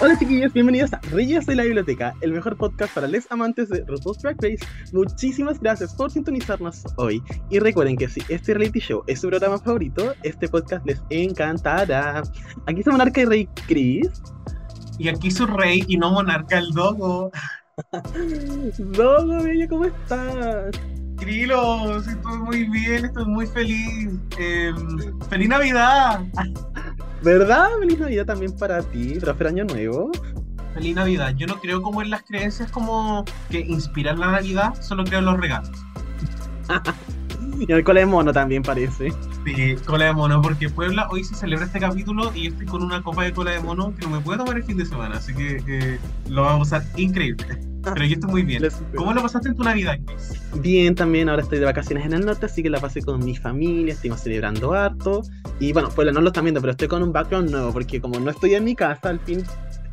Hola chiquillos, bienvenidos a Reyes de la Biblioteca, el mejor podcast para les amantes de RuPaul's Drag Race. Muchísimas gracias por sintonizarnos hoy y recuerden que si este reality show es su programa favorito, este podcast les encantará. Aquí está Monarca y Rey Chris. Y aquí su rey y no monarca el dogo. Dogo, bella, ¿cómo estás? Krilos, estoy muy bien, estoy muy feliz. Em, ¡Feliz Navidad! ¿Verdad? Feliz Navidad también para ti, próspero año nuevo. Feliz Navidad. Yo no creo como en las creencias como que inspiran la Navidad, solo creo en los regalos. Y el cole de mono también parece. Sí, cola de mono, porque Puebla hoy se celebra este capítulo y yo estoy con una copa de cola de mono que no me puedo tomar el fin de semana, así que eh, lo vamos a pasar increíble. Pero yo estoy muy bien. ¿Cómo lo pasaste en tu Navidad, Chris? Bien, también ahora estoy de vacaciones en el norte, así que la pasé con mi familia, estuvimos celebrando harto. Y bueno, pues no lo están viendo, pero estoy con un background nuevo, porque como no estoy en mi casa, al fin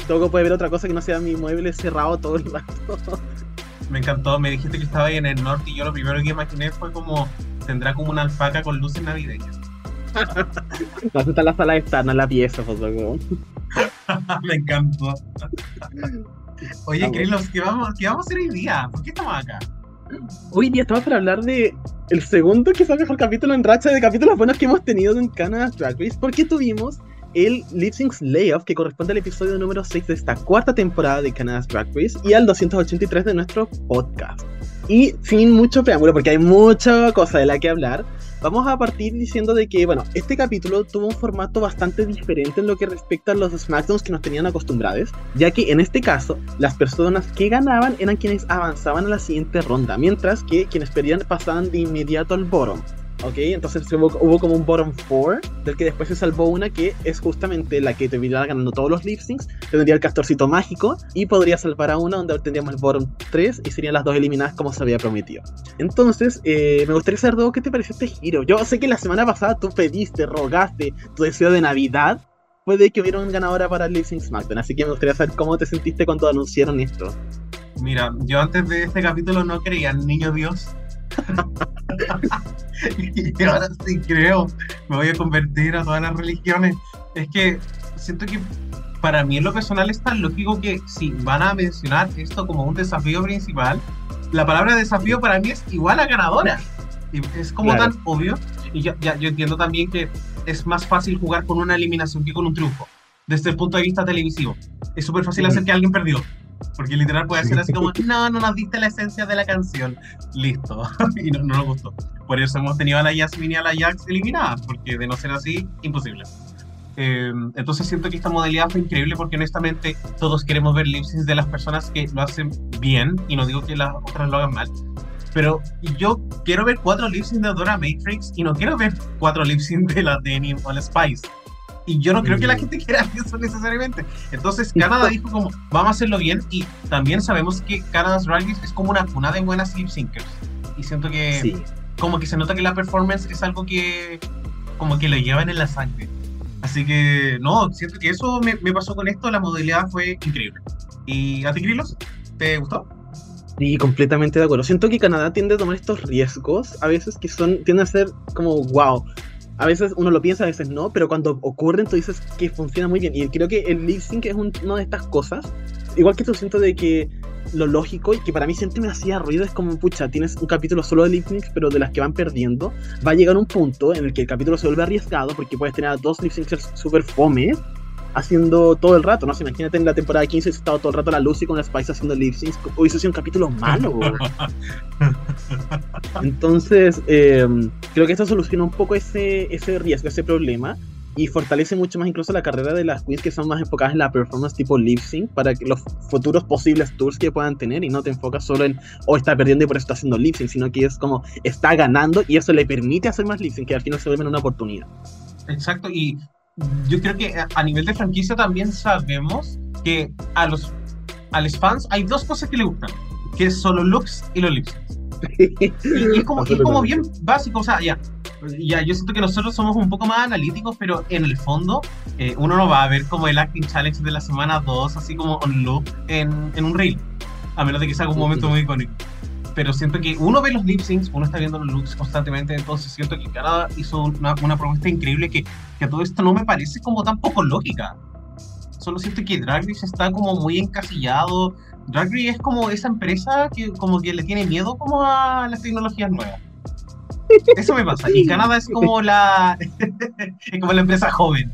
Togo puede ver otra cosa que no sea mi mueble cerrado todo el rato. Me encantó, me dijiste que estaba ahí en el norte y yo lo primero que imaginé fue como tendrá como una alpaca con luces navideñas. No, está la sala externa, la pieza, pues Togo. me encantó. Oye, Ah, Krilos, ¿qué vamos, ¿qué vamos a hacer hoy día? ¿Por qué estamos acá? Hoy día estamos para hablar de el segundo, quizás mejor capítulo en racha de capítulos buenos que hemos tenido en Canada's Drag Race, porque tuvimos el Lip Sync Layoff que corresponde al episodio número 6 de esta cuarta temporada de Canada's Drag Race y al 283 de nuestro podcast. Y sin mucho preámbulo, porque hay mucha cosa de la que hablar, vamos a partir diciendo de que, bueno, este capítulo tuvo un formato bastante diferente en lo que respecta a los SmackDowns que nos tenían acostumbrados, ya que en este caso, las personas que ganaban eran quienes avanzaban a la siguiente ronda, mientras que quienes perdían pasaban de inmediato al bottom. ¿Ok? Entonces hubo, hubo como un bottom 4, del que después se salvó una que es justamente la que terminará ganando todos los lip syncs, tendría el castorcito mágico y podría salvar a una donde tendríamos el bottom 3 y serían las dos eliminadas como se había prometido. Entonces, eh, me gustaría saber, Dogo, ¿qué te pareció este giro? Yo sé que la semana pasada tú pediste, rogaste tu deseo de Navidad, puede que hubiera un ganadora para el Lip Sync SmackDown, así que me gustaría saber cómo te sentiste cuando anunciaron esto. Mira, yo antes de este capítulo no creía en Niño Dios. y ahora sí creo. Me voy a convertir a todas las religiones. Es que siento que para mí en lo personal es tan lógico que si van a mencionar esto como un desafío principal, la palabra desafío para mí es igual a ganadora. Y es como Claro. tan obvio. Y ya, ya- yo entiendo también que es más fácil jugar con una eliminación que con un triunfo. Desde el punto de vista televisivo. Es súper fácil hacer que alguien perdió. Porque literal puede ser así como, no, no nos diste la esencia de la canción. Listo. y no, no nos gustó. Por eso hemos tenido a la Yasmin y a la Jax eliminadas. Porque de no ser así, imposible. Eh, entonces siento que esta modalidad fue increíble porque honestamente todos queremos ver lip syncs de las personas que lo hacen bien y no digo que las otras lo hagan mal. Pero yo quiero ver cuatro lip syncs de Dora Matrix y no quiero ver cuatro lip syncs de la Denim o la Spice. Y yo no creo que la Mm. gente quiera eso necesariamente. Entonces Canadá dijo como, vamos a hacerlo bien y también sabemos que Canada's Race es como una cuna de buenas lip syncers. Y siento que Sí. como que se nota que la performance es algo que como que lo llevan en la sangre. Así que no, siento que eso me, me pasó con esto, la modalidad fue increíble. ¿Y a ti, Krilos? ¿Te gustó? Sí, completamente de acuerdo. Siento que Canadá tiende a tomar estos riesgos, a veces que son, tienden a ser como wow. A veces uno lo piensa, a veces no, pero cuando ocurren tú dices que funciona muy bien. Y creo que el lip sync es un- una de estas cosas. Igual que tú siento de que lo lógico y que para mí siempre me hacía ruido es como, pucha, tienes un capítulo solo de lip syncs, pero de las que van perdiendo, va a llegar un punto en el que el capítulo se vuelve arriesgado porque puedes tener a dos lip syncers super fome haciendo todo el rato, ¿no? Se imagínate en la temporada 15 hubiese estado todo el rato la Lucy con la Spice haciendo lip syncs, hubiese sido un capítulo malo. Entonces, eh, creo que esto soluciona un poco ese, ese riesgo, ese problema. Y fortalece mucho más incluso la carrera de las queens que son más enfocadas en la performance tipo lip sync para que los futuros posibles tours que puedan tener y no te enfocas solo en o está perdiendo y por eso está haciendo lip sync, sino que es como está ganando y eso le permite hacer más lip sync que al final se vuelve una oportunidad. Exacto, y yo creo que a- nivel de franquicia también sabemos que a los, a los fans hay dos cosas que le gustan. que es solo looks y los lips. Y, y es, como, es como bien básico, o sea, ya, ya, yo siento que nosotros somos un poco más analíticos, pero en el fondo eh, uno no va a ver como el acting challenge de la semana 2, así como on loop en, en un reel, a menos de que sea un momento muy icónico. Pero siento que uno ve los lip syncs, uno está viendo los looks constantemente, entonces siento que Canadá hizo una, una propuesta increíble que, que a todo esto no me parece como tan poco lógica. Solo siento que Drag Race está como muy encasillado. Drag Race es como esa empresa que como que le tiene miedo como a las tecnologías nuevas. Eso me pasa. Y Canadá es como la es como la empresa joven.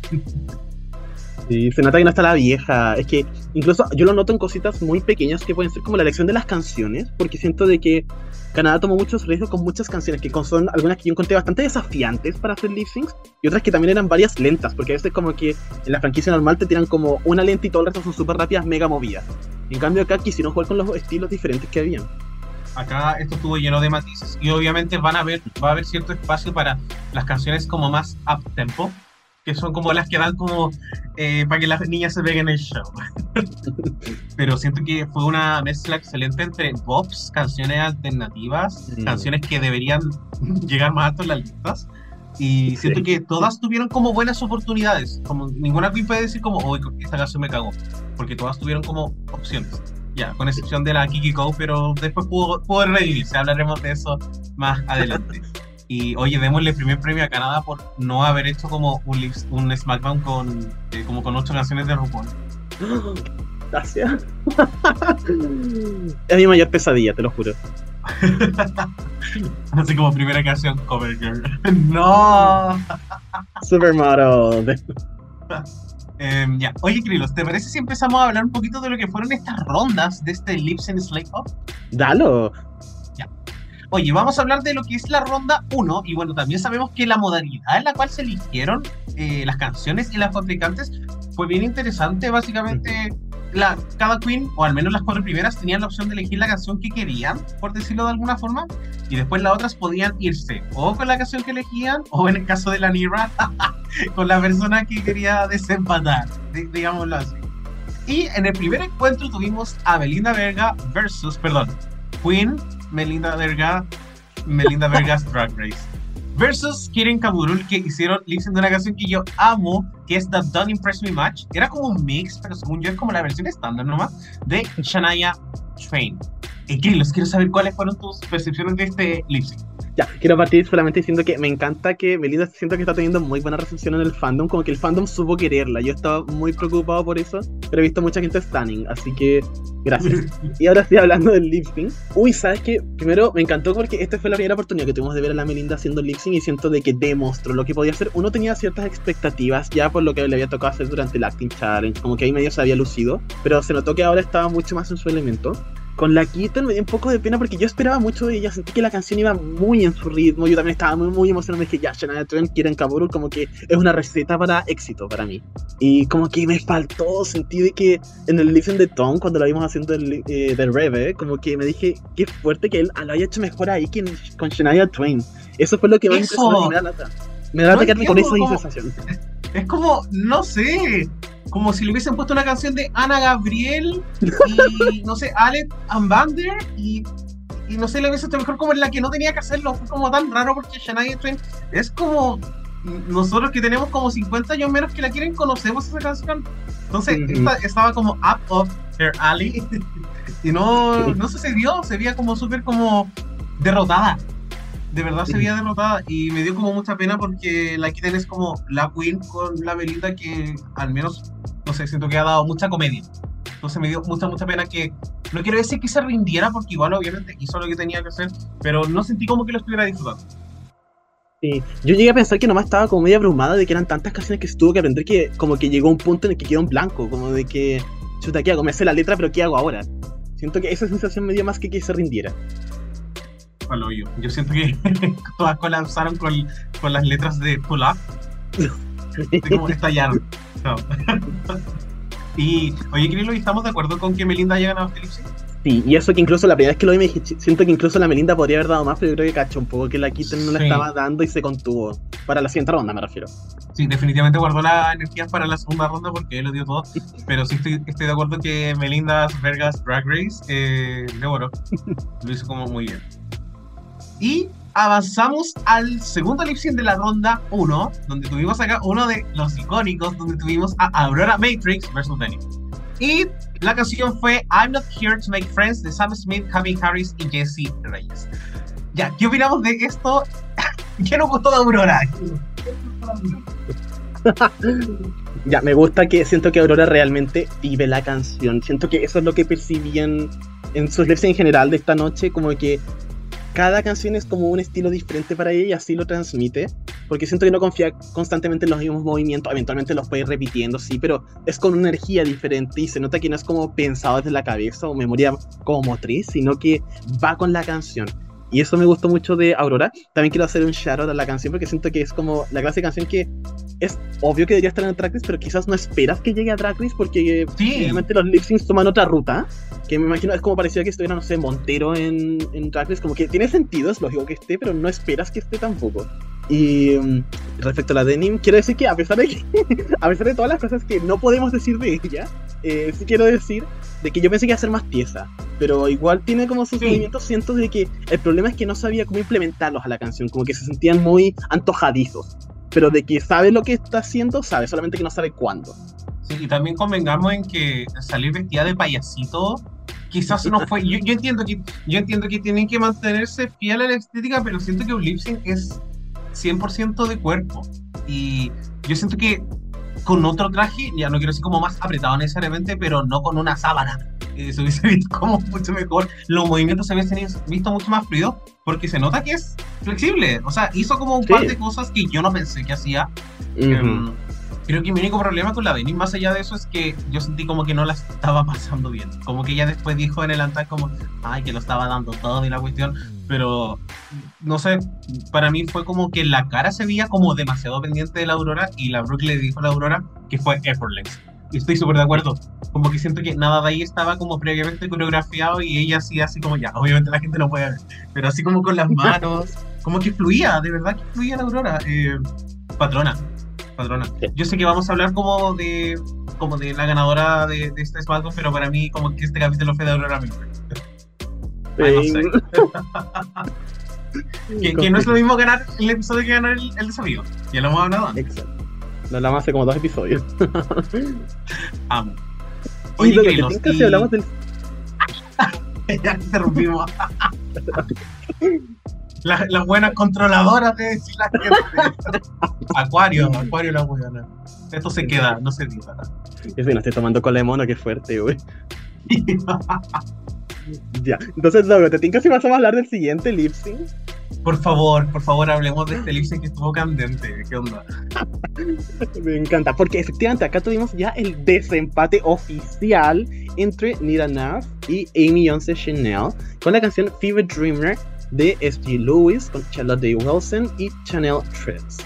Sí, se nota que no está la vieja. Es que incluso yo lo noto en cositas muy pequeñas que pueden ser como la elección de las canciones, porque siento de que Canadá tomó muchos riesgos con muchas canciones, que son algunas que yo encontré bastante desafiantes para hacer lip syncs, y otras que también eran varias lentas, porque a veces como que en la franquicia normal te tiran como una lenta y todo el resto son súper rápidas, mega movidas. En cambio acá quisieron jugar con los estilos diferentes que habían. Acá esto estuvo lleno de matices y obviamente van a ver, va a haber cierto espacio para las canciones como más up tempo, que son como las que dan como eh, para que las niñas se peguen el show. Pero siento que fue una mezcla excelente entre bops, canciones alternativas, Mm. canciones que deberían llegar más alto en las listas. Y siento Sí. que todas tuvieron como buenas oportunidades. Como ninguna queen puede decir como, hoy esta canción me cagó. Porque todas tuvieron como opciones. Ya, con excepción de la Kiki Go, pero después pudo, pudo revivirse. Hablaremos de eso más adelante. Y oye, démosle el primer premio a Canadá por no haber hecho como un, un SmackDown con, eh, como con ocho canciones de RuPaul. Gracias. es mi mayor pesadilla, te lo juro. Así como primera canción cover girl. no. Supermodel. Em, ya, oye Krilos, ¿te parece si empezamos a hablar un poquito de lo que fueron estas rondas de este Lips and Slate Off? Dalo. Oye, vamos a hablar de lo que es la ronda 1 y bueno, también sabemos que la modalidad en la cual se eligieron eh, las canciones y las fabricantes fue bien interesante. Básicamente, la, cada queen, o al menos las cuatro primeras, tenían la opción de elegir la canción que querían, por decirlo de alguna forma, y después las otras podían irse o con la canción que elegían, o en el caso de la Nira, con la persona que quería desempatar, di- digámoslo así. Y en el primer encuentro tuvimos a Belinda Verga versus, perdón, Queen Melinda Verga, Melinda Verga's Drag Race. Versus Kirin Kaburul, que hicieron lip de una canción que yo amo, que es The Don't Impress Me Much. Era como un mix, pero según yo es como la versión estándar nomás, de Shania Twain. Y Krilos, quiero saber cuáles fueron tus percepciones de este lip sync. Ya, quiero partir solamente diciendo que me encanta que Belinda siento que está teniendo muy buena recepción en el fandom, como que el fandom supo quererla. Yo estaba muy preocupado por eso, pero he visto mucha gente stunning, así que gracias. Y ahora estoy hablando del lip sync. Uy, ¿sabes qué? Primero me encantó porque esta fue la primera oportunidad que tuvimos de ver a la Melinda haciendo lip sync y siento de que demostró lo que podía hacer. Uno tenía ciertas expectativas ya por lo que le había tocado hacer durante el Acting Challenge, como que ahí medio se había lucido, pero se notó que ahora estaba mucho más en su elemento. Con la Kitten me dio un poco de pena porque yo esperaba mucho de ella, sentí que la canción iba muy en su ritmo, yo también estaba muy, muy emocionado, dije, ya, Shania Twain, Kiran Kaburu, como que es una receta para éxito para mí. Y como que me faltó, sentí de que en el listen de Tom, cuando lo vimos haciendo el, eh, de Reve, como que me dije, qué fuerte que él lo haya hecho mejor ahí que en- con Shania Twain. Eso fue lo que más me impresionó me da lata. Me da No lata quedarme con esa cómo- sensación. Es como, no sé, como si le hubiesen puesto una canción de Ana Gabriel y, no sé, Alec Ambander y, y no sé, le hubiese hecho mejor como en la que no tenía que hacerlo. Fue como tan raro porque Shania Twain es como nosotros que tenemos como 50 años menos que la quieren, conocemos esa canción. Entonces, Ujú. esta estaba como up of her alley y no, no sucedió, se veía como súper como derrotada. De verdad se veía derrotada y me dio como mucha pena porque la Kitten es como la Queen con la Belinda que al menos, no sé, siento que ha dado mucha comedia. Entonces me dio mucha, mucha pena que, no quiero decir que se rindiera porque igual obviamente hizo lo que tenía que hacer, pero no sentí como que lo estuviera disfrutando. Sí. Yo llegué a pensar que nomás estaba como medio abrumada de que eran tantas canciones que se tuvo que aprender que como que llegó un punto en el que quedó en blanco, como de que, chuta, ¿qué hago? Me sé la letra, pero ¿qué hago ahora? Siento que esa sensación me dio más que que se rindiera. Al hoyo. Yo siento que todas colapsaron con, con las letras de Pull Up. Como estallaron. No. y, oye, Krilo, ¿y ¿estamos de acuerdo con que Melinda haya ganado este lip sync? Sí, y eso que incluso la primera vez que lo vi me dije, "Ch- siento que incluso la Melinda podría haber dado más, pero yo creo que cachó un poco que la Kitten no la Sí. estaba dando y se contuvo. Para la siguiente ronda me refiero. Sí, definitivamente guardó la energía para la segunda ronda porque él lo dio todo. Pero sí estoy, estoy de acuerdo que Melinda's Vergas Drag Race eh, devoró. Lo hizo como muy bien. Y avanzamos al segundo lip sync de la ronda 1, donde tuvimos acá uno de los icónicos, donde tuvimos a Aurora Matrix versus Benny. Y la canción fue I'm Not Here to Make Friends de Sam Smith, Javi Harris y Jesse Reyes. Ya, ¿qué opinamos de esto? ¿Qué nos gustó de Aurora? Ya, me gusta que siento que Aurora realmente vive la canción. Siento que eso es lo que percibían en sus lives en general de esta noche, como que cada canción es como un estilo diferente para ella y así lo transmite. Porque siento que no confía constantemente en los mismos movimientos, eventualmente los puede ir repitiendo, sí, pero es con una energía diferente y se nota que no es como pensado desde la cabeza o memoria como motriz, sino que va con la canción. Y eso me gustó mucho de Aurora. También quiero hacer un shout out a la canción porque siento que es como la clase de canción que es obvio que debería estar en el tracklist, pero quizás no esperas que llegue a tracklist porque Sí. obviamente los lip syncs toman otra ruta. Que me imagino es como parecía que estuviera, no sé, Montero en, en tracklist. Como que tiene sentido, es lógico que esté, pero no esperas que esté tampoco. Y mm, respecto a la denim, quiero decir que a pesar de que, a pesar de todas las cosas que no podemos decir de ella, eh, sí quiero decir de que yo pensé que iba a ser más tiesa, pero igual tiene como sus Sí. movimientos, siento de que el problema es que no sabía cómo implementarlos a la canción, como que se sentían muy antojadizos, pero de que sabe lo que está haciendo, sabe, solamente que no sabe cuándo. Sí, y también convengamos en que salir vestida de payasito quizás no fue. Yo, yo entiendo que yo entiendo que tienen que mantenerse fiel a la estética, pero siento que un lip sync es 100% de cuerpo. Y yo siento que con otro traje, ya no quiero decir como más apretado necesariamente, pero no con una sábana. eh, se hubiese visto como mucho mejor. Los movimientos se hubiesen visto mucho más fluidos porque se nota que es flexible. O sea, hizo como un Sí. par de cosas que yo no pensé que hacía. Em, creo que mi único problema con la Denis, más allá de eso, es que yo sentí como que no la estaba pasando bien. Como que ella después dijo en el altar como, ay, que lo estaba dando todo y la cuestión. Pero, no sé, para mí fue como que la cara se veía como demasiado pendiente de la Aurora y la Brooke le dijo a la Aurora que fue effortless. Y estoy súper de acuerdo. Como que siento que nada de ahí estaba como previamente coreografiado y ella así, así como ya. Obviamente la gente no puede ver, pero así como con las manos, como que fluía, de verdad que fluía la Aurora. Eh, patrona, patrona. Sí. Yo sé que vamos a hablar como de como de la ganadora de, de este SmackDown, pero para mí como que este capítulo fue de Aurora no sé. Que, que no es lo mismo ganar el episodio que ganar el, el desafío. Ya lo hemos hablado antes. Exacto. Lo hablamos hace como dos episodios. Amo. Oye, lo que pinta y- si hablamos del ya interrumpimos. Las, las buenas controladoras de decir la gente. Acuario, Acuario la buena. Esto se queda, no se diga. Es que no estoy tomando cola de mono, qué fuerte, güey. Ya. Entonces, luego, ¿te tinca si pasamos a hablar del siguiente lip sync? Por favor, por favor, hablemos de este lip sync que estuvo candente. ¿Qué onda? Me encanta, porque efectivamente acá tuvimos ya el desempate oficial entre Nira Naff y Amy Yonce Chanel con la canción Fever Dreamer de S.G. Lewis con Charlotte Day Wilson y Chanel Trips.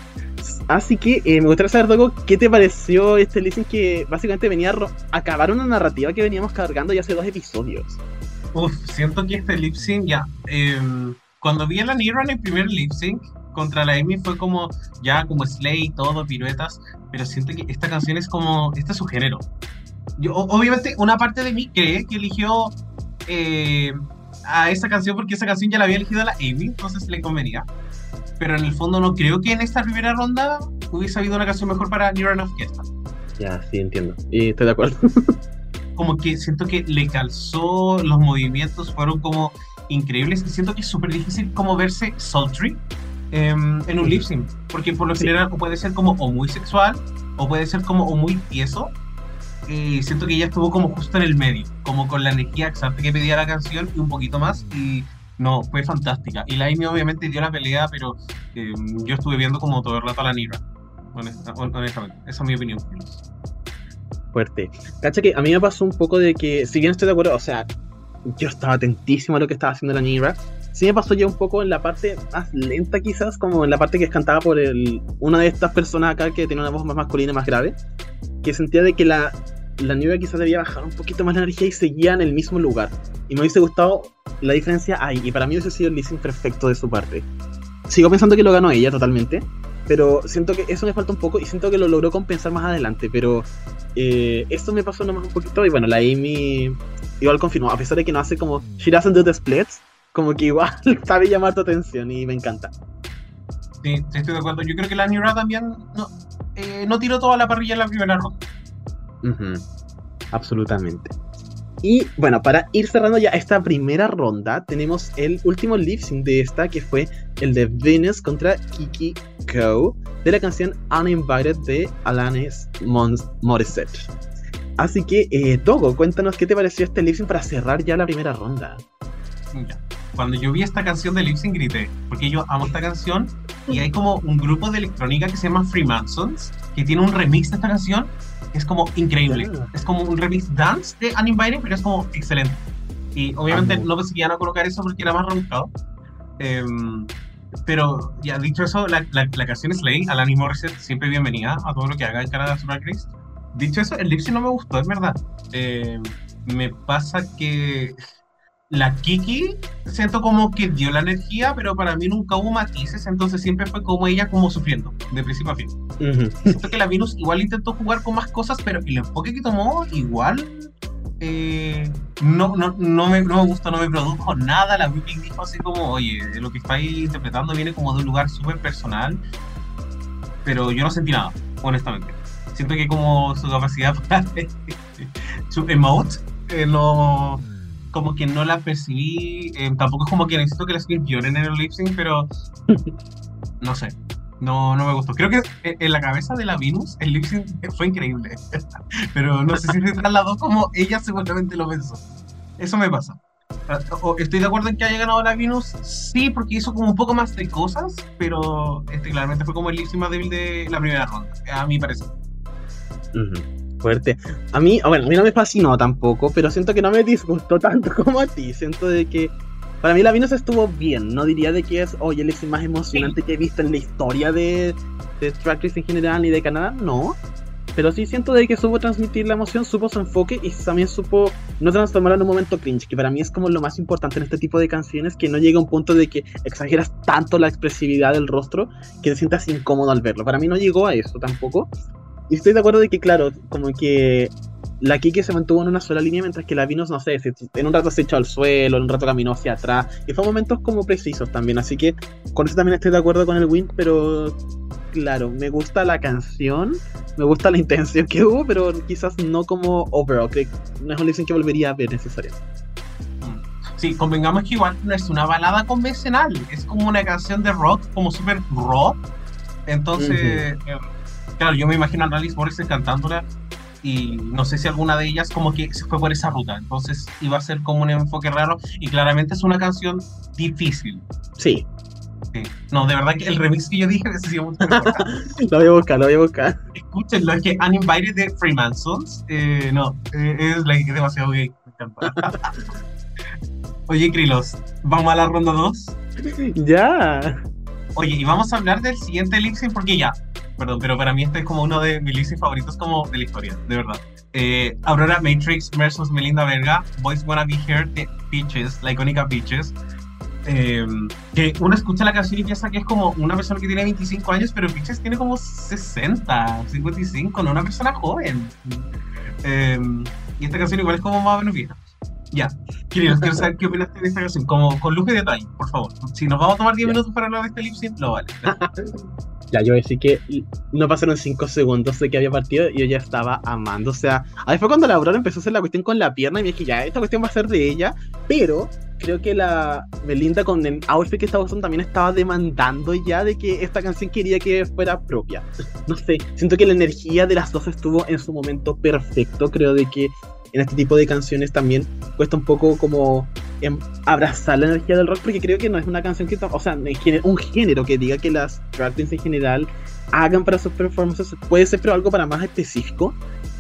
Así que eh, me gustaría saber, Dogo, ¿qué te pareció este sync que básicamente venía a acabar una narrativa que veníamos cargando ya hace dos episodios? Uf, siento que este lip sync ya. em, cuando vi a la Nira en el primer lip sync contra la Amy fue como ya como Slay todo, piruetas. Pero siento que esta canción es como. Este es su género. Obviamente, una parte de mí cree que eligió eh, a esa canción porque esa canción ya la había elegido la Amy, entonces le convenía. Pero en el fondo no creo que en esta primera ronda hubiese habido una canción mejor para Nira Enough que esta. Ya, sí, entiendo. Y estoy de acuerdo. como que siento que le calzó, los movimientos fueron como increíbles y siento que es súper difícil como verse sultry em, en un lip sync, porque por lo general puede ser como o muy sexual o puede ser como o muy tieso y siento que ella estuvo como justo en el medio, como con la energía exacta que pedía la canción y un poquito más y no, fue fantástica. Y la Amy obviamente dio la pelea, pero em, yo estuve viendo como todo el rato a la Nira, honesta- hon- honestamente, esa es mi opinión. fuerte. Cacha que a mí me pasó un poco de que, si bien estoy de acuerdo, o sea, yo estaba atentísimo a lo que estaba haciendo la Nira, sí me pasó ya un poco en la parte más lenta quizás, como en la parte que es cantada por el, una de estas personas acá que tiene una voz más masculina más grave, que sentía de que la la nieve quizás debía bajar un poquito más la energía y seguía en el mismo lugar. Y me hubiese gustado la diferencia ahí. Y para mí hubiese sido el leasing perfecto de su parte. Sigo pensando que lo ganó ella totalmente. Pero siento que eso me falta un poco y siento que lo logró compensar más adelante. Pero eh, esto me pasó nomás un poquito. Y bueno, la Amy igual confirmó. A pesar de que no hace como She doesn't do the splits, como que igual sabe llamar tu atención y me encanta. Sí, sí, estoy de acuerdo. Yo creo que la Nira también no, eh, no tiró toda la parrilla en la primera ronda. Ujú, Absolutamente. Y bueno, para ir cerrando ya esta primera ronda, tenemos el último lip sync de esta, que fue el de Venus contra Kiki Ko, de la canción Uninvited de Alanis Mons Morissette. Así que, eh, Togo, cuéntanos qué te pareció este lip sync para cerrar ya la primera ronda. Ya. Cuando yo vi esta canción de Lipsing grité, porque yo amo esta canción y hay como un grupo de electrónica que se llama Freemasons, que tiene un remix de esta canción, que es como increíble. Ah. Es como un remix dance de Uninvited, pero es como excelente. Y obviamente Amo. no iban a colocar eso porque era más rebuscado. Em, pero ya dicho eso, la, la, la canción Slay, Alanis Morissette, siempre bienvenida a todo lo que haga en Canadá Drag Race. Dicho eso, el lip sync no me gustó, es verdad. Em, me pasa que la Kiki siento como que dio la energía, pero para mí nunca hubo matices, entonces siempre fue como ella como sufriendo, de principio a fin. Ujú. Siento que la Venus igual intentó jugar con más cosas, pero el enfoque que tomó igual eh, no, no, no, me, no me gustó, no me produjo nada. La Whipping dijo así como, oye, lo que estáis interpretando viene como de un lugar súper personal, pero yo no sentí nada, honestamente. Siento que como su capacidad para su emote eh, no como que no la percibí eh, tampoco es como que necesito que lloren en el lip sync pero no sé no, no me gustó. Creo que eh, en la cabeza de la Venus el lip sync fue increíble. Pero no sé si se trasladó como ella seguramente lo pensó. Eso me pasa. Ah, Estoy de acuerdo en que haya ganado la Venus, sí, porque hizo como un poco más de cosas, pero este claramente fue como el lip sync más débil de la primera ronda, a mi parecer. Ujú, Fuerte. A mí, ah, bueno, a mí no me fascinó tampoco, pero siento que no me disgustó tanto como a ti. Siento de que para mí la Venus estuvo bien. No diría de que es, oye, el es más emocionante que he visto en la historia de, de Drag Race en general ni de Canadá. No. Pero sí siento de que supo transmitir la emoción, supo su enfoque y también supo no transformarlo en un momento cringe, que para mí es como lo más importante en este tipo de canciones, que no llega a un punto de que exageras tanto la expresividad del rostro que te sientas incómodo al verlo. Para mí no llegó a eso tampoco. Y estoy de acuerdo de que, claro, como que la Kike se mantuvo en una sola línea, mientras que la Venus, no sé, se- en un rato se echó al suelo, en un rato caminó hacia atrás. Y fue momentos como precisos también. Así que con eso también estoy de acuerdo con el win, pero claro, me gusta la canción, me gusta la intención que hubo, pero quizás no como overall, que no es un sync que volvería a ver necesariamente. Sí, convengamos que igual no es una balada convencional, es como una canción de rock, como súper rock. Entonces, eh, claro, yo me imagino a Alice Morissette cantándola y no sé si alguna de ellas como que se fue por esa ruta. Entonces iba a ser como un enfoque raro y claramente es una canción difícil. Sí, Sí. No, de verdad que el remix que yo dije mejor. lo voy a buscar, lo voy a buscar. Escúchenlo, es que Uninvited de Freemasons, eh, no, eh, es like, demasiado gay. Me encanta. Oye, Krilos, ¿vamos a la ronda 2? Ya. Oye, y vamos a hablar del siguiente sync porque ya, perdón, pero para mí este es como uno de mis sync favoritos como de la historia, de verdad. Eh, Aurora Matrix versus Melinda Verga, Boys Wanna Be Here de Peaches, la icónica Peaches. Eh, que uno escucha la canción y piensa que es como una persona que tiene 25 años, pero Peaches tiene como 60, 55, no una persona joven. Eh, y esta canción igual es como más o menos vieja. Ya, Kirill, quiero saber qué opinaste de esta canción, como con lujo y detalle, por favor. Si nos vamos a tomar 10 Ya. minutos para hablar de este lip sync, lo vale. Ya, yo voy a decir que no pasaron 5 segundos de que había partido y yo ya estaba amando. O sea, ahí fue cuando la Aurora empezó a hacer la cuestión con la pierna y me dije, ya, esta cuestión va a ser de ella. Pero creo que la Melinda con el outfit que estaba usando también estaba demandando ya de que esta canción quería que fuera propia. No sé, siento que la energía de las dos estuvo en su momento perfecto. Creo de que en este tipo de canciones también cuesta un poco como em, abrazar la energía del rock porque creo que no es una canción que, o sea, un género que diga que las drag en general hagan para sus performances puede ser pero algo para más específico.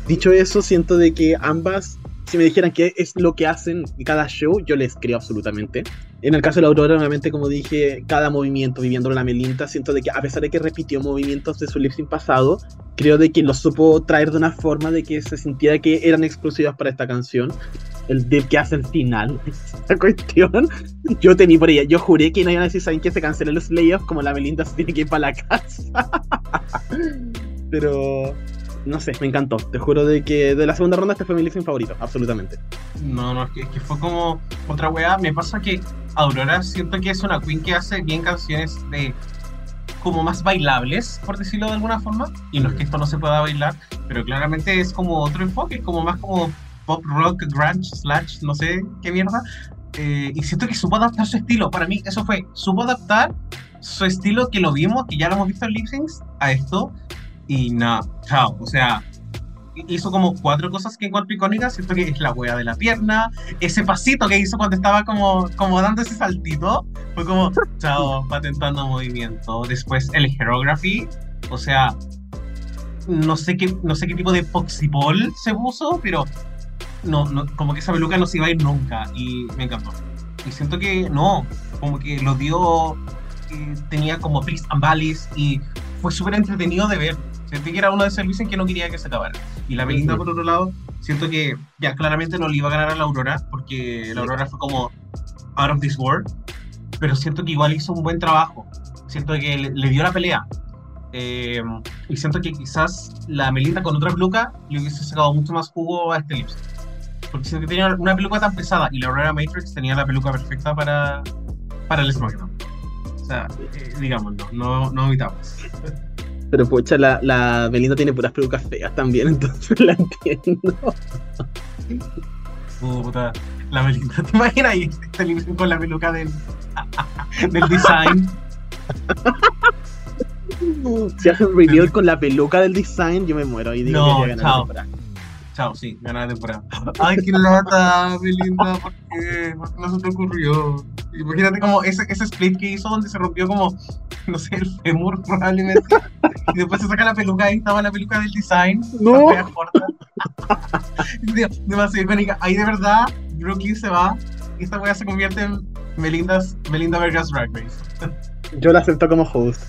Dicho eso, siento de que ambas si me dijeran qué es lo que hacen cada show, yo les creo absolutamente. En el caso de la Aurora, obviamente, como dije, cada movimiento, viviendo la Melinda, siento de que a pesar de que repitió movimientos de su lip sync pasado, creo de que lo supo traer de una forma de que se sintiera que eran exclusivas para esta canción. El dip que hace el final, esa cuestión, yo temí por ella. Yo juré que no iban a decir, ¿saben que se cancelen los layoffs? Como la Melinda se tiene que ir para la casa. Pero no sé, me encantó. Te juro de que de la segunda ronda este fue mi sync favorito, absolutamente. No, no, es que, fue como otra weá. Me pasa que Aurora siento que es una queen que hace bien canciones de como más bailables, por decirlo de alguna forma. Y no es que esto no se pueda bailar, pero claramente es como otro enfoque, como más como pop rock, grunge, slash, no sé qué mierda. Eh, y siento que supo adaptar su estilo. Para mí, eso fue, supo adaptar su estilo que lo vimos, que ya lo hemos visto en lip syncs, a esto. Y nada, chao. O sea, hizo como cuatro cosas que encuentro icónicas. Siento que es la hueá de la pierna, ese pasito que hizo cuando estaba como, como dando ese saltito. Fue como, chao, patentando movimiento. Después el Herography, o sea, no sé qué, no sé qué tipo de poxipol se puso, pero no, no, como que esa peluca no se iba a ir nunca y me encantó. Y siento que no, como que lo dio, eh, tenía como peaks and valleys y fue súper entretenido de ver. Sentí que era uno de esos en que no quería que se acabara. Y la Belinda, por otro lado, siento que ya claramente no le iba a ganar a la Aurora, porque la Aurora fue como out of this world, pero siento que igual hizo un buen trabajo. Siento que le, le dio la pelea. Eh, y siento que quizás la Melinda con otra peluca le hubiese sacado mucho más jugo a este lip sync. Porque siento que tenía una peluca tan pesada y la Aurora Matrix tenía la peluca perfecta para, para el SmackDown. O sea, eh, digámoslo, no, no evitamos. Pero pucha, la, la Belinda tiene puras pelucas feas también, entonces la entiendo. Puta, la Melinda, ¿te imaginas ahí con la peluca del, del design? Si hacen reveal con la peluca del design, yo me muero y digo No, que ya chao. Chao, sí, ganar la temporada. Ay, qué lata, Belinda, ¿por qué? ¿Por qué no se te ocurrió? Imagínate como ese, ese split que hizo donde se rompió como, no sé, el fémur probablemente. Y después se saca la peluca, ahí estaba la peluca del design. No. Demasiado icónica. Ahí de verdad, Brooklyn se va y esta wea se convierte en Melinda's, Melinda Vegas Drag Race. Yo la acepto como host.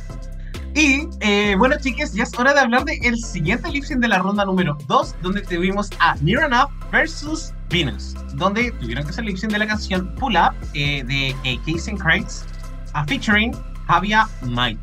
Y eh, bueno, chicas, ya es hora de hablar del el siguiente lip sync de la ronda número 2, donde tuvimos a Near Enough versus Venus, donde tuvieron que hacer lip sync de la canción Pull Up eh, de eh, Casey Craig's, a featuring Javia Might.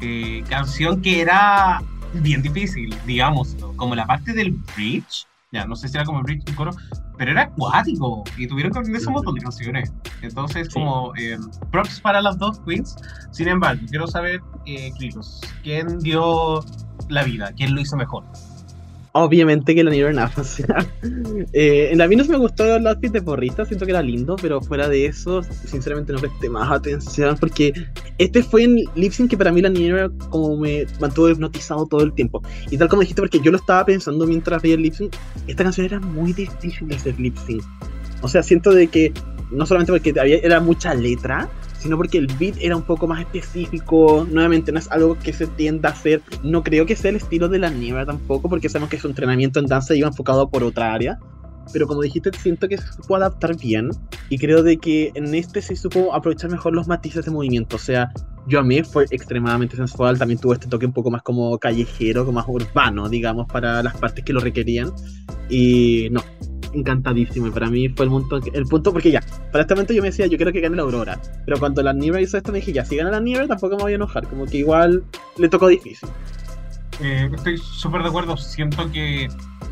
Eh, canción que era bien difícil, digamos, como la parte del bridge. Ya, no sé si era como el bridge del coro, pero era acuático y tuvieron que aprenderse un montón de canciones. Entonces, Sí. como eh, props para las dos queens. Sin embargo, quiero saber, eh, Kritos, ¿quién dio la vida? ¿Quién lo hizo mejor? Obviamente que la o sea. eh, en la Venus me gustó el outfit de porrista, siento que era lindo, pero fuera de eso, sinceramente no presté más atención porque este fue en lip sync que para mí la Near como me mantuvo hipnotizado todo el tiempo. Y tal como dijiste, porque yo lo estaba pensando mientras veía el lip sync, esta canción era muy difícil de hacer lip sync. O sea, siento de que no solamente porque había, era mucha letra, sino porque el beat era un poco más específico. Nuevamente, no es algo que se tienda a hacer. No creo que sea el estilo de la Niebla tampoco, porque sabemos que su entrenamiento en danza iba enfocado por otra área. Pero como dijiste, siento que se supo adaptar bien. Y creo de que en este se supo aprovechar mejor los matices de movimiento. O sea, yo a mí fue extremadamente sensual. También tuvo este toque un poco más como callejero, como más urbano, digamos, para las partes que lo requerían. Y no, encantadísimo. Y para mí fue el punto, el punto porque ya, para este momento yo me decía, yo quiero que gane la Aurora. Pero cuando la Niebla hizo esto, me dije, ya, si gana la Niebla tampoco me voy a enojar. Como que igual le tocó difícil. Eh, estoy súper de acuerdo. Siento que,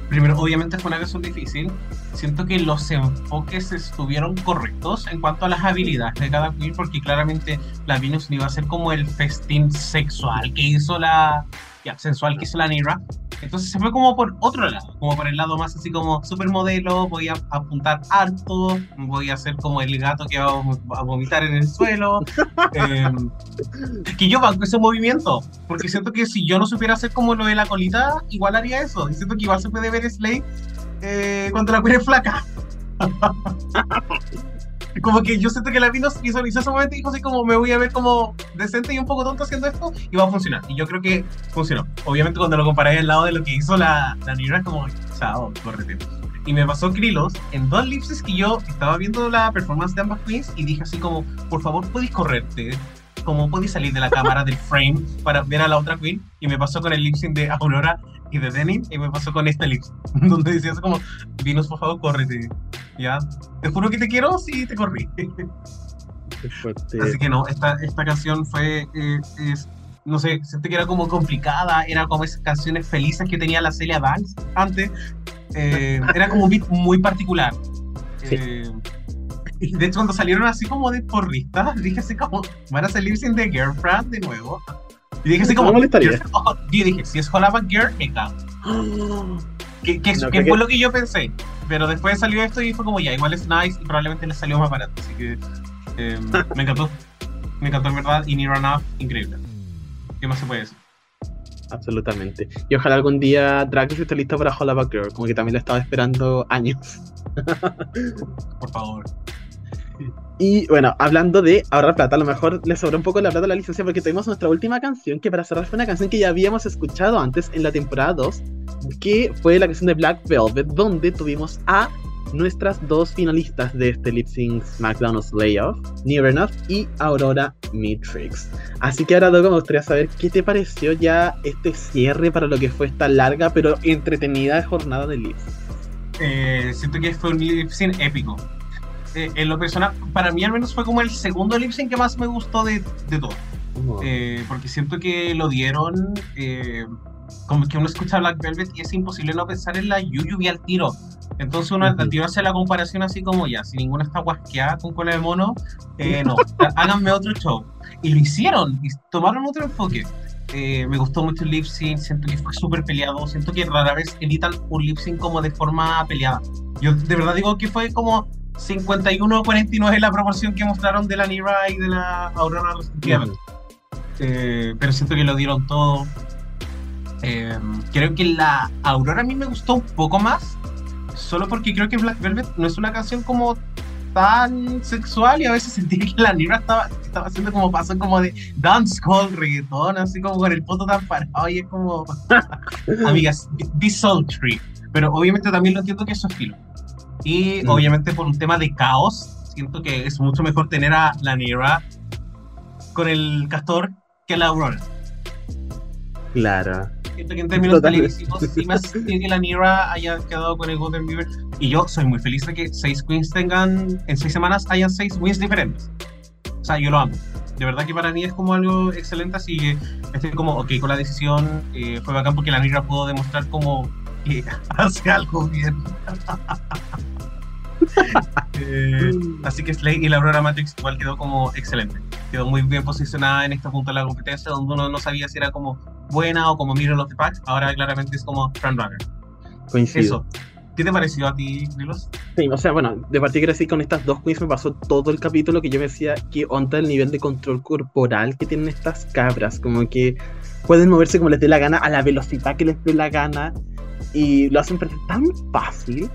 primero, obviamente fue una canción difícil. Siento que los enfoques estuvieron correctos en cuanto a las habilidades de cada queen, porque claramente la Venus no iba a ser como el festín sexual que hizo la. Ya, sensual que hizo la Nira. Entonces se fue como por otro lado, como por el lado más así como supermodelo, voy a apuntar harto, voy a hacer como el gato que va a vom- a vomitar en el suelo. Em, que yo banco ese movimiento, porque siento que si yo no supiera hacer como lo de la colita, igual haría eso. Y siento que igual se puede ver Slay eh, cuando la cuera es flaca. como que yo siento que la vino visualizó ese momento y dijo así como me voy a ver como decente y un poco tonto haciendo esto y va a funcionar. Y yo creo que funcionó. Obviamente cuando lo comparé al lado de lo que hizo la, la Nira como, chao, córrete. Y me pasó Krilos en dos lipses que yo estaba viendo la performance de ambas queens y dije así como, por favor, puedes correrte, como puedes salir de la cámara del frame para ver a la otra queen. Y me pasó con el lip sync de Aurora y de Denim y me pasó con este lip sync, donde decías como, Vinos, por favor, córrete. Ya, te juro que te quiero, sí, te corrí. Así que no, esta, esta canción fue, eh, es- no sé, sentí que era como complicada, era como esas canciones felices que tenía la Celia Banks antes. Eh, era como un beat muy particular. Sí. Eh, y de hecho, cuando salieron así como de porristas, dije así como, van a salir sin The Girlfriend de nuevo. Y dije así como, oh, yo dije, si es Holava Girl, me cago. Que, que, No, que creo fue que- lo que yo pensé. Pero después salió esto y fue como, ya, igual es nice y probablemente le salió más barato. Así que eh, me encantó. Me encantó en verdad. Y Nira Nav, increíble. ¿Qué más se puede decir? Absolutamente. Y ojalá algún día Race esté listo para Holla Back Girl, como que también la estaba esperando años. Por favor. Y bueno, hablando de ahorrar plata, a lo mejor le sobró un poco la plata a la licencia porque tuvimos nuestra última canción, que para cerrar fue una canción que ya habíamos escuchado antes en la temporada 2, que fue la canción de Black Velvet, donde tuvimos a nuestras dos finalistas de este Lip Sync SmackDown Layoff, Near Enough y Aurora Matrix. Así que ahora, Dogo, me gustaría saber qué te pareció ya este cierre para lo que fue esta larga pero entretenida jornada de Lip Sync. Eh, siento que fue un lip sync épico. Eh, en lo personal, para mí al menos fue como el segundo lip sync que más me gustó de, de todo. Eh, porque siento que lo dieron. eh, como que uno escucha Black Velvet y es imposible no pensar en la Yuyubi al tiro. Entonces uno al tiro hace la comparación así como ya, si ninguna está guasqueada con cola de mono, eh, no, háganme otro show. Y lo hicieron, y tomaron otro enfoque. Eh, me gustó mucho el lip sync, siento que fue súper peleado, siento que rara vez editan un lip sync como de forma peleada. Yo de verdad digo que fue como 51-49 la proporción que mostraron de la Nira y de la Aurora respectivamente. Eh, pero siento que lo dieron todo. Eh, creo que la Aurora a mí me gustó un poco más, solo porque creo que Black Velvet no es una canción como tan sexual y a veces sentí que la Nira estaba, estaba haciendo como paso como de dancehall, reggaetón, así como con el poto tan parado y es como, amigas, be sultry. Pero obviamente también lo entiendo que es su estilo. Y Mm. obviamente por un tema de caos, siento que es mucho mejor tener a la Nira con el castor que a la Aurora. Claro. Siento que en términos televisivos sí me que la Nira haya quedado con el Golden Beaver. Y yo soy muy feliz de que seis queens tengan, en seis semanas hayan seis wins diferentes. O sea, yo lo amo. De verdad que para mí es como algo excelente, así que estoy como, ok, con la decisión eh, fue bacán porque la Nira pudo demostrar como que hace algo bien. Eh, así que Slay y la Aurora Matrix igual quedó como excelente. Quedó muy bien posicionada en este punto de la competencia, donde uno no sabía si era como buena o como Mirror of the Pack. Ahora claramente es como Frontrunner. Coincido. Eso. ¿Qué te pareció a ti, Nilos? Sí, o sea, bueno, de quiero decir con estas dos queens me pasó todo el capítulo que yo me decía que onda el nivel de control corporal que tienen estas cabras, como que pueden moverse como les dé la gana, a la velocidad que les dé la gana, y lo hacen tan fácil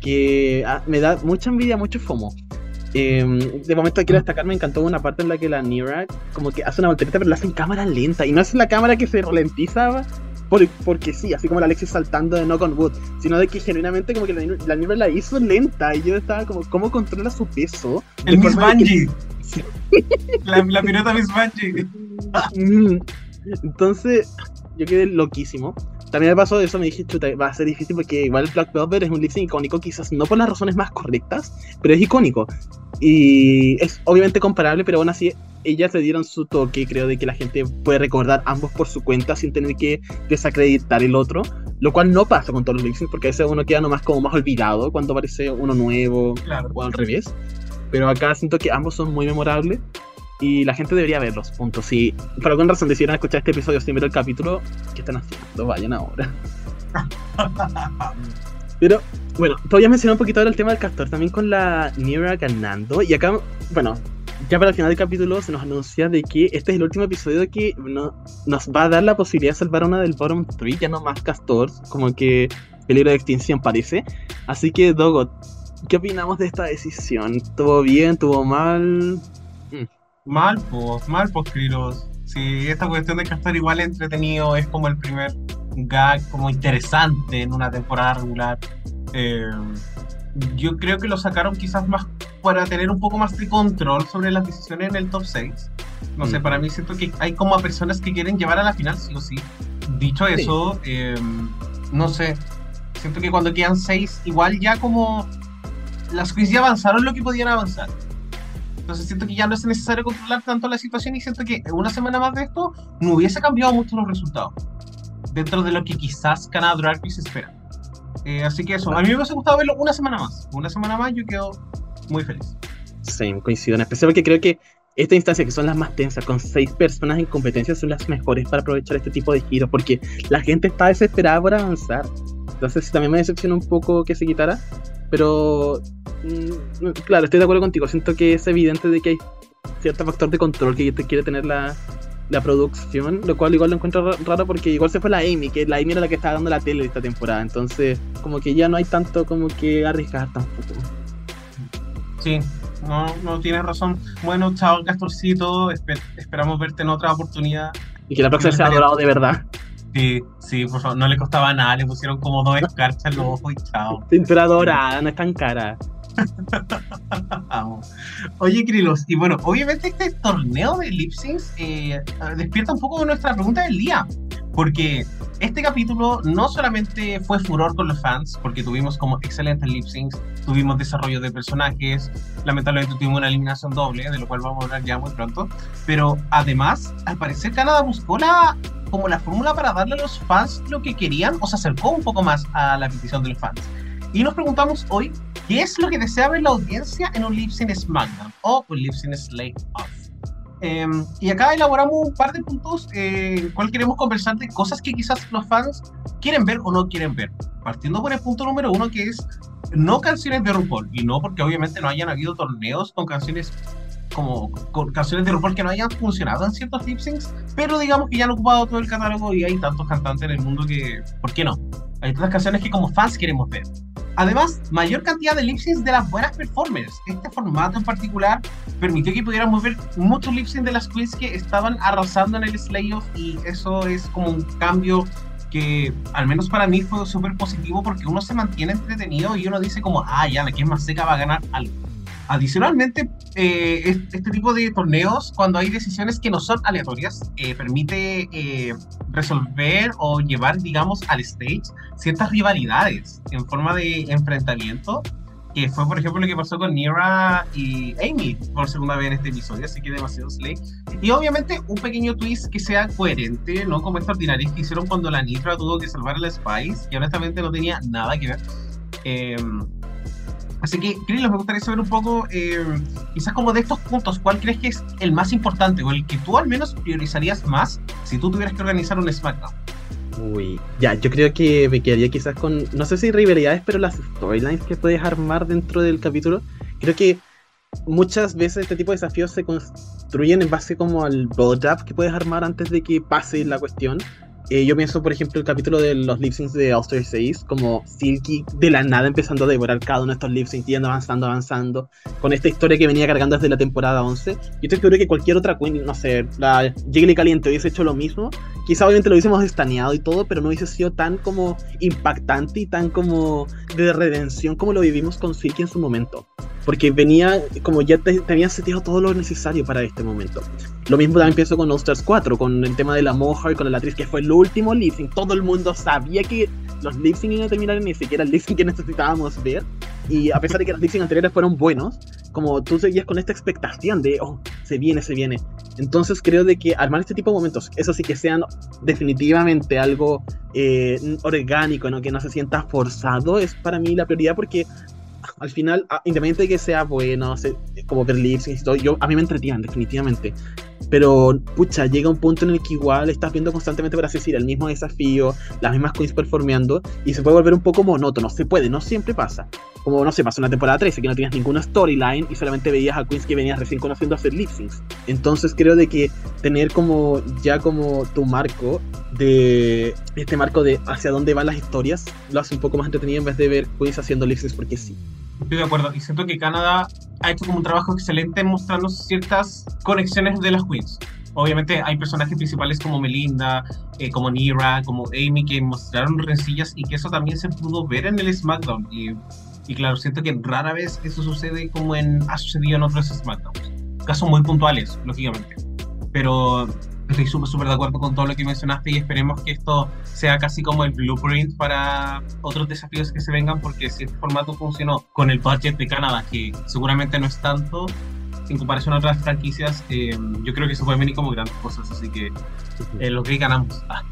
que ah, me da mucha envidia, mucho fomo. Eh, de momento quiero destacar, me encantó una parte en la que la Nira como que hace una voltereta, pero la hace en cámara lenta, y no es la cámara que se ralentiza por- porque sí, así como la Alexis saltando de Knock on Wood, sino de que genuinamente como que la, la Nira la hizo lenta, y yo estaba como, ¿cómo controla su peso? El Miss de que- Bungie. La, la pirata Miss Bungie. Mm. Entonces, yo quedé loquísimo. También me pasó eso, me dije, chuta, va a ser difícil porque igual Black Velvet es un lip sync icónico, quizás no por las razones más correctas, pero es icónico. Y es obviamente comparable, pero aún así ellas le dieron su toque, creo, de que la gente puede recordar ambos por su cuenta sin tener que desacreditar el otro, lo cual no pasa con todos los lip syncs, porque a veces uno queda nomás como más olvidado cuando aparece uno nuevo Claro. o al revés. Pero acá siento que ambos son muy memorables y la gente debería verlos, punto. Si por alguna razón decidieron escuchar este episodio sin ver el capítulo, ¿qué están haciendo? Vayan ahora. Pero bueno, todavía mencioné un poquito ahora el tema del castor, también con la Nira ganando. Y acá, bueno, ya para el final del capítulo se nos anuncia de que este es el último episodio que no- nos va a dar la posibilidad de salvar a una del bottom 3, ya no más castors, como que peligro de extinción parece. Así que, Dogot, ¿qué opinamos de esta decisión? ¿Tuvo bien? ¿Tuvo mal? Mal, pues, mal, pues, Krilos. Si esta cuestión de castor igual entretenido es como el primer gag como interesante en una temporada regular. Eh, yo creo que lo sacaron quizás más para tener un poco más de control sobre las decisiones en el top 6. No sé, Mm. para mí siento que hay como a personas que quieren llevar a la final, sí o sí. Dicho Sí. eso, eh, no sé, siento que cuando quedan 6, igual ya como las quiz ya avanzaron lo que podían avanzar. Entonces siento que ya no es necesario controlar tanto la situación y siento que una semana más de esto no hubiese cambiado mucho los resultados. Dentro de lo que quizás Canadá Drag Race espera. Eh, así que eso, a mí me hubiese gustado verlo una semana más. Una semana más yo quedo muy feliz. Sí, coincido. En especial porque creo que esta instancia, que son las más tensas, con seis personas en competencia, son las mejores para aprovechar este tipo de giros, porque la gente está desesperada por avanzar. Entonces, también me decepciona un poco que se quitara, pero mm, claro, estoy de acuerdo contigo. Siento que es evidente de que hay cierto factor de control que te quiere tener la, la producción, lo cual igual lo encuentro ra- raro porque igual se fue la Amy, que la Amy era la que estaba dando la tele esta temporada, entonces como que ya no hay tanto como que arriesgar tampoco. Sí, no, no tienes razón. Bueno, chao Castorcito, espe- esperamos verte en otra oportunidad. Y que la próxima sea dorado de verdad. Sí, sí, por favor, no le costaba nada, le pusieron como dos escarchas en los ojos y chao. Cintura dorada, no es tan cara. Vamos. Oye, Krilos, y bueno, obviamente este torneo de lip syncs eh, despierta un poco nuestra pregunta del día, porque este capítulo no solamente fue furor con los fans, porque tuvimos como excelentes lip syncs, tuvimos desarrollo de personajes, lamentablemente tuvimos una eliminación doble, de lo cual vamos a hablar ya muy pronto, pero además, al parecer Canadá buscó la como la fórmula para darle a los fans lo que querían, o se acercó un poco más a la petición de los fans. Y nos preguntamos hoy ¿Qué es lo que desea ver la audiencia en un Lip Sync SmackDown o un Lip Sync Slay Off? Em, y acá elaboramos un par de puntos eh, cual queremos conversar de cosas que quizás los fans quieren ver o no quieren ver. Partiendo por el punto número uno que es no canciones de RuPaul. Y no porque obviamente no hayan habido torneos con canciones como con canciones de RuPaul que no hayan funcionado en ciertos lip syncs, pero digamos que ya han ocupado todo el catálogo y hay tantos cantantes en el mundo que, ¿por qué no? Hay tantas canciones que como fans queremos ver. Además, mayor cantidad de lip syncs de las buenas performers. Este formato en particular permitió que pudiéramos ver muchos lip syncs de las queens que estaban arrasando en el Slay Off y eso es como un cambio que al menos para mí fue súper positivo porque uno se mantiene entretenido y uno dice como, ah, ya, la que es más seca va a ganar algo. Adicionalmente, eh, es- este tipo de torneos, cuando hay decisiones que no son aleatorias, eh, permite eh, resolver o llevar, digamos, al stage ciertas rivalidades en forma de enfrentamiento, que fue, por ejemplo, lo que pasó con Nira y Amy por segunda vez en este episodio, así que demasiado slay. Y obviamente un pequeño twist que sea coherente, no como extraordinarios que hicieron cuando la Nitra tuvo que salvar a Spice, que honestamente no tenía nada que ver. Así que, Krilo, me gustaría saber un poco, eh, quizás como de estos puntos, ¿cuál crees que es el más importante o el que tú al menos priorizarías más si tú tuvieras que organizar un SmackDown? Uy, ya, yo creo que me quedaría quizás con, no sé si rivalidades, pero las storylines que puedes armar dentro del capítulo. Creo que muchas veces este tipo de desafíos se construyen en base como al build-up que puedes armar antes de que pase la cuestión. Eh, yo pienso, por ejemplo, el capítulo de los lip de All Star 6, como Silky de la nada empezando a devorar cada uno de estos lip syncs, yendo avanzando, avanzando, con esta historia que venía cargando desde la temporada 11. Yo estoy seguro que cualquier otra queen, no sé, la Jiggly Caliente hubiese hecho lo mismo, quizá obviamente lo hubiésemos estaneado y todo, pero no hubiese sido tan como impactante y tan como de redención como lo vivimos con Silky en su momento. Porque venía, como ya te, tenía seteado todo lo necesario para este momento. Lo mismo también pienso con All Stars 4, con el tema de la Mohawk, con la actriz que fue el último lip sync. Todo el mundo sabía que los lip sync iban a terminar ni siquiera el lip sync que necesitábamos ver. Y a pesar de que los lip sync anteriores fueron buenos, como tú seguías con esta expectación de, oh, se viene, se viene. Entonces creo de que armar este tipo de momentos, eso sí que sean definitivamente algo eh, orgánico, ¿no? que no se sienta forzado, es para mí la prioridad porque al final, ah, independiente de que sea bueno, como ver lip syncs y todo, yo, a mí me entretienen definitivamente. Pero, pucha, llega un punto en el que igual estás viendo constantemente, por así decir, el mismo desafío, las mismas queens performeando, y se puede volver un poco monótono. Se puede, no siempre pasa. Como, no sé, pasó en la temporada 13, que no tenías ninguna storyline y solamente veías a queens que venías recién conociendo hacer lip. Entonces creo de que tener como, ya como tu marco de, este marco de hacia dónde van las historias, lo hace un poco más entretenido en vez de ver queens haciendo lip syncs porque sí. Estoy de acuerdo. Y siento que Canadá ha hecho como un trabajo excelente en mostrarnos ciertas conexiones de las queens. obviamente hay personajes principales como Melinda, eh, como Nira, como Amy, que mostraron rencillas y que eso también se pudo ver en el SmackDown. Y, y claro, siento que rara vez eso sucede como en, ha sucedido en otros SmackDowns. Casos muy puntuales, lógicamente. Pero estoy súper, súper de acuerdo con todo lo que mencionaste y esperemos que esto sea casi como el blueprint para otros desafíos que se vengan, porque si este formato funcionó con el budget de Canadá, que seguramente no es tanto, en comparación a otras franquicias, eh, yo creo que se pueden venir como grandes cosas, así que eh, los que ganamos. Ah,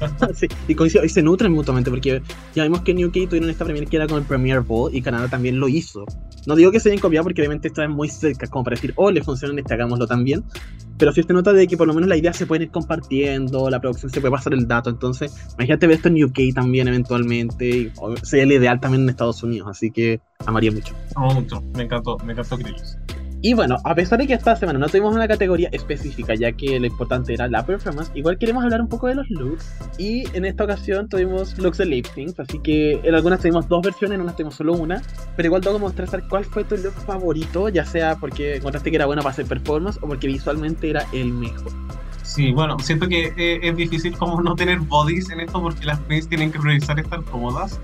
Sí, y, coincido- y se nutren mutuamente porque ya vimos que New tuvieron esta premiere que era con el Premier Bowl y Canadá también lo hizo. No digo que se hayan copiado porque obviamente está muy cerca como para decir, oh, le funciona este, hagámoslo también. Pero sí se nota de que por lo menos la idea se puede ir compartiendo, la producción se puede pasar el dato. Entonces, imagínate ver esto en UK también eventualmente. Y sería el ideal también en Estados Unidos, así que amaría mucho. amo mucho, me encantó, me encantó Grillos. Y bueno, a pesar de que esta semana no tuvimos una categoría específica, ya que lo importante era la performance, igual queremos hablar un poco de los looks. Y en esta ocasión tuvimos looks de lip syncs, así que en algunas tuvimos dos versiones, en unas tuvimos solo una. Pero igual tengo que mostrar cuál fue tu look favorito, ya sea porque encontraste que era bueno para hacer performance o porque visualmente era el mejor. Sí, bueno, siento que eh, es difícil como no tener bodies en esto porque las queens tienen que priorizar estar cómodas.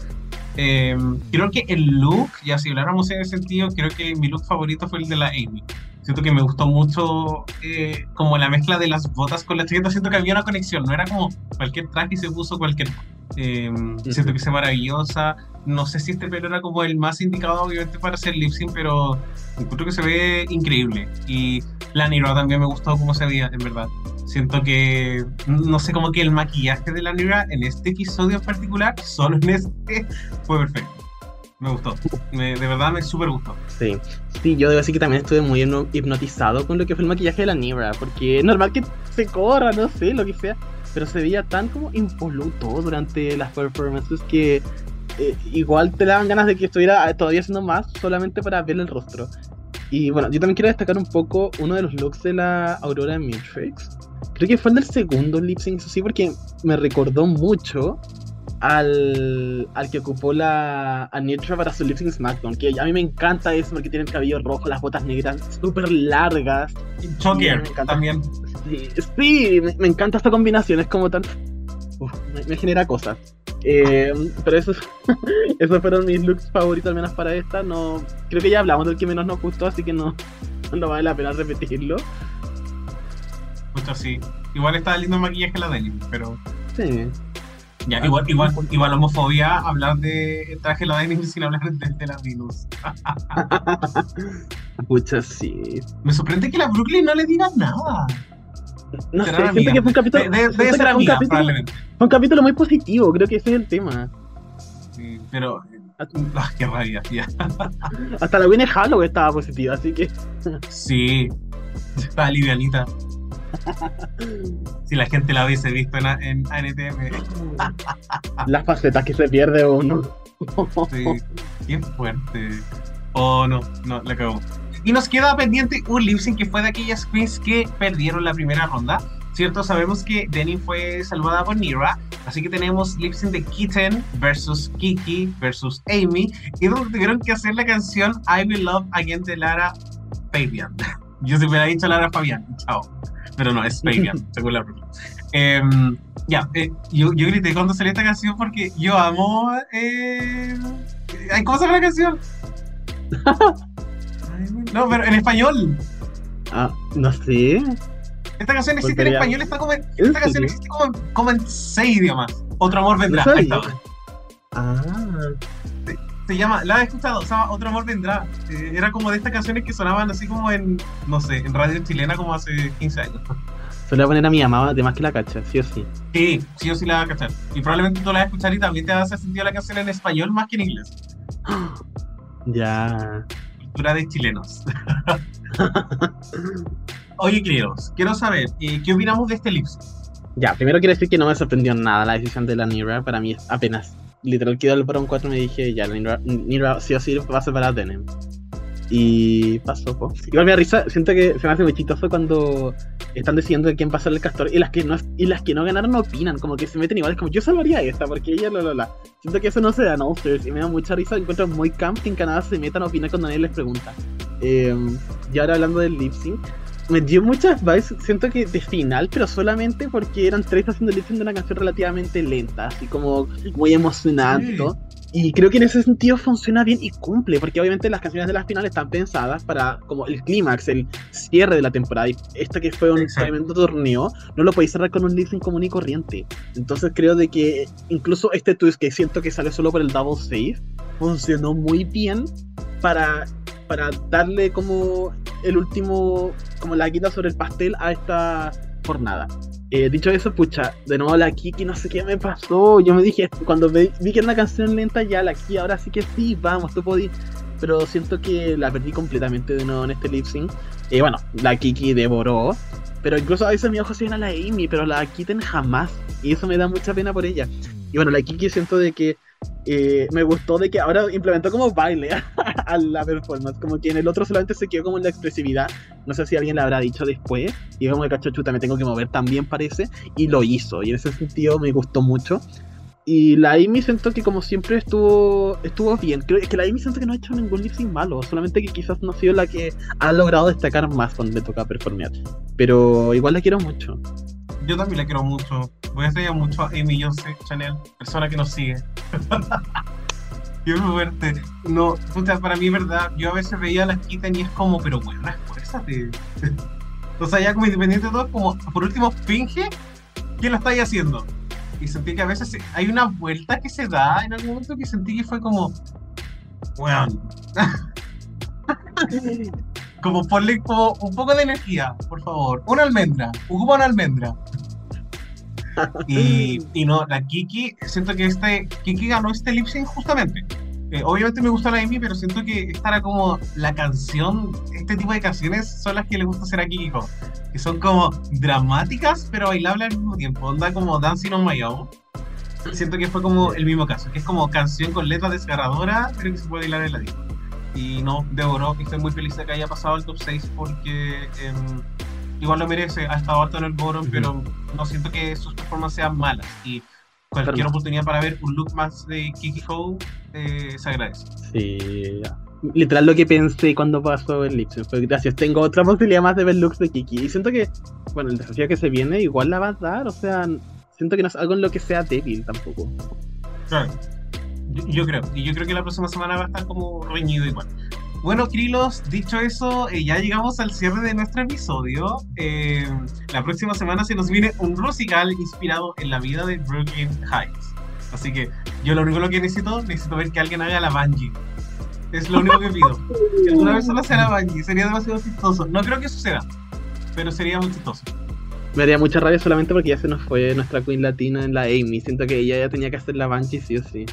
Eh, creo que el look, ya si habláramos en ese sentido, creo que mi look favorito fue el de la Amy. Siento que me gustó mucho eh, como la mezcla de las botas con la chaqueta. Siento que había una conexión, no era como cualquier traje y se puso cualquier. Eh, Siento que es maravillosa. No sé si este pelo era como el más indicado, obviamente, para hacer lip sync, pero encuentro que se ve increíble. Y la Nira también me gustó cómo se veía, en verdad. Siento que, no sé, como que el maquillaje de la Nira en este episodio en particular, solo en este, fue perfecto. Me gustó. De verdad me súper gustó. Sí, sí, yo debo decir que también estuve muy hipno- hipnotizado con lo que fue el maquillaje de la Nibra, porque normal que se corra, no sé, lo que sea, pero se veía tan como impoluto durante las performances que eh, igual te daban ganas de que estuviera eh, todavía haciendo más solamente para ver el rostro. Y bueno, yo también quiero destacar un poco uno de los looks de la Aurora Matrix. Creo que fue el del segundo lip sync, eso sí, porque me recordó mucho al, al que ocupó la a Nitra para su lip sync SmackDown. Que a mí me encanta eso porque tiene el cabello rojo, las botas negras súper largas. Choker me encanta. también. Sí, sí, me, me encanta esta combinación, es como tan. Me, me genera cosas. Eh, pero esos, esos fueron mis looks favoritos, al menos para esta. No, creo que ya hablamos del que menos nos gustó, así que no, no vale la pena repetirlo. Mucho sí. Igual estaba lindo el maquillaje la Denim, pero Sí. ya, igual, igual, igual homofobia hablar de traje la Denim sin hablar de, de la Venus. Pucha, sí. Me sorprende que la Brooklyn no le diga nada. No Será sé, siento que fue un capítulo. De- de- que ser un capítulo- fue un capítulo muy positivo, creo que ese es el tema. Sí, pero. Ah, qué rabia. Hasta la Winnie Halloween estaba positiva, así que. Sí, está livianita. Si la gente la hubiese visto en, en ANTM. Las facetas que se pierde uno. Sí, qué fuerte. Oh, no, no, la cagó. Y nos queda pendiente un lip sync que fue de aquellas queens que perdieron la primera ronda. ¿Cierto? Sabemos que Denny fue salvada por Nira. Así que tenemos lip sync de Kitten versus Kiki versus Amy. Y donde tuvieron que hacer la canción I Will Love Again de Lara Fabian. Yo se hubiera dicho Lara Fabian. Chao. Pero no, es Fabian, según la regla. Em, ya, eh, yo, yo grité cuando salió esta canción porque yo amo. Eh, ¿Cómo se llama la canción? No, pero en español. Ah, no sé. Esta canción existe en español, está como en, ¿En esta canción existe como, en- como en seis idiomas. Otro amor vendrá. No Ahí está. Ah. Se llama, la he escuchado, se llama Otro amor vendrá. Eh, era como de estas canciones que sonaban así como en, no sé, en radio chilena como hace 15 años. Se le voy a poner a mi mamá, además que la cacha, sí o sí. Sí, sí o sí la vas a cachar. Y probablemente tú la vas a escuchar y también te vas a hacer sentido la canción en español más que en inglés. Ya. Cultura de chilenos. Oye, queridos, quiero saber, eh, ¿qué opinamos de este lip sync? Ya, primero quiero decir que no me sorprendió nada la decisión de la Nira. Para mí apenas. Literal quedó el Bron 4 y me dije, ya, la Nira, sí o sí va a ser para Denem. Y pasó, po. Igual me da risa, siento que se me hace muy chistoso cuando están decidiendo de quién pasar el castor y las que no y las que no ganaron no opinan, como que se meten igual, es como yo salvaría a esta porque ella la la la. Siento que eso no se da, no, ustedes, y me da mucha risa, encuentro muy camp que en Canadá se metan a opinar cuando nadie les pregunta. Eh, y ahora hablando del lip sync, me dio muchas vibes, siento que de final, pero solamente porque eran tres haciendo el de una canción relativamente lenta, así como muy emocionante. Y creo que en ese sentido funciona bien y cumple, porque obviamente las canciones de las finales están pensadas para como el clímax, el cierre de la temporada. Y esta que fue un tremendo torneo, no lo podéis cerrar con un lip común y corriente. Entonces creo de que incluso este twist que siento que sale solo por el double save, funcionó muy bien para, para darle como el último, como la quita sobre el pastel a esta jornada. Eh, dicho eso, pucha, de nuevo la Kiki, no sé qué me pasó. Yo me dije, cuando vi, que era una canción lenta, ya la Kiki, ahora sí que sí, vamos, tú podís. Pero siento que la perdí completamente de nuevo en este lip sync. Y eh, bueno, la Kiki devoró. Pero incluso a veces mi ojo se viene a la Amy, pero la Kitten jamás. Y eso me da mucha pena por ella. Y bueno, la Kiki siento de que eh, me gustó de que ahora implementó como baile a la performance, como que en el otro solamente se quedó como en la expresividad, no sé si alguien le habrá dicho después, y como el cacho chuta me tengo que mover también parece, y lo hizo, y en ese sentido me gustó mucho. Y la Amy siento que como siempre estuvo estuvo bien. Creo que la Amy siento que no ha hecho ningún lip malo, solamente que quizás no ha sido la que ha logrado destacar más cuando le toca performear. Pero igual la quiero mucho. Yo también la quiero mucho. Voy a seguir mucho a Amy Jose Chanel, persona que nos sigue. Qué fuerte. No, puta, para mí, verdad, yo a veces veía las quitas y es como, pero bueno, esfuérzate. o sea, ya como independiente de todo, como, por último, finge que lo estáis haciendo. Y sentí que a veces hay una vuelta que se da en algún momento que sentí que fue como, bueno. como ponle como un poco de energía, por favor. Una almendra, ocupa una almendra. Y, y, no, la Kiki, siento que este Kiki ganó este lip sync justamente. Eh, obviamente me gusta la Amy, pero siento que esta era como la canción, este tipo de canciones son las que le gusta hacer a Kiki que son como dramáticas, pero bailables al mismo tiempo. Onda como Dancing on My Own. Siento que fue como el mismo caso, que es como canción con letra desgarradora, pero que se puede bailar en la disco. Y no, devoró, y estoy muy feliz de que haya pasado al top 6 porque em, igual lo merece, ha estado alto en el bottom, pero no siento que sus performances sean malas. Y cualquier oportunidad para ver un look más de Kiki Ho eh, se agradece. Sí, literal lo que pensé cuando pasó el Lipsync fue gracias, tengo otra posibilidad más de ver looks de Kiki. Y siento que, bueno, el desafío que se viene igual la va a dar, o sea, siento que no es algo en lo que sea débil tampoco. Claro. Yo, creo, y yo creo que la próxima semana va a estar como reñido igual. Bueno, Krilos, dicho eso, eh, ya llegamos al cierre de nuestro episodio. Eh, la próxima semana se nos viene un musical inspirado en la vida de Brooklyn Heights. Así que yo lo único que necesito, necesito ver que alguien haga la Bungie. Es lo único que pido. Que alguna persona sea la Bungie. Sería demasiado chistoso. No creo que suceda, pero sería muy chistoso. Me haría mucha rabia solamente porque ya se nos fue nuestra queen latina en la Amy. Siento que ella ya tenía que hacer la Bungie sí o sí.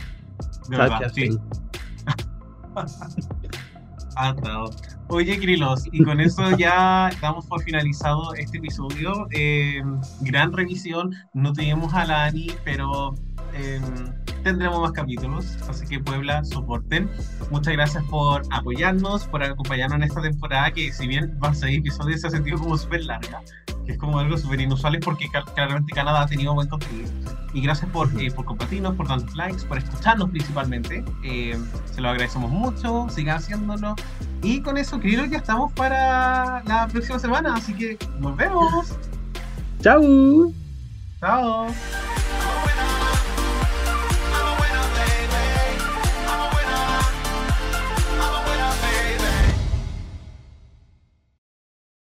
De verdad, sí. Oye, Krilos, y con eso ya damos por finalizado este episodio. Eh, gran revisión. No tuvimos a la Ani, pero eh, tendremos más capítulos. Así que, Puebla, soporten. Muchas gracias por apoyarnos, por acompañarnos en esta temporada, que si bien van a ser episodios, se ha sentido como súper larga que es como algo súper inusual porque claramente Canadá ha tenido buen contenido. Y gracias por, eh, por compartirnos, por darnos likes, por escucharnos principalmente. Eh, se lo agradecemos mucho, sigan haciéndolo. Y con eso creo que ya estamos para la próxima semana, así que nos vemos. Chao. Chao.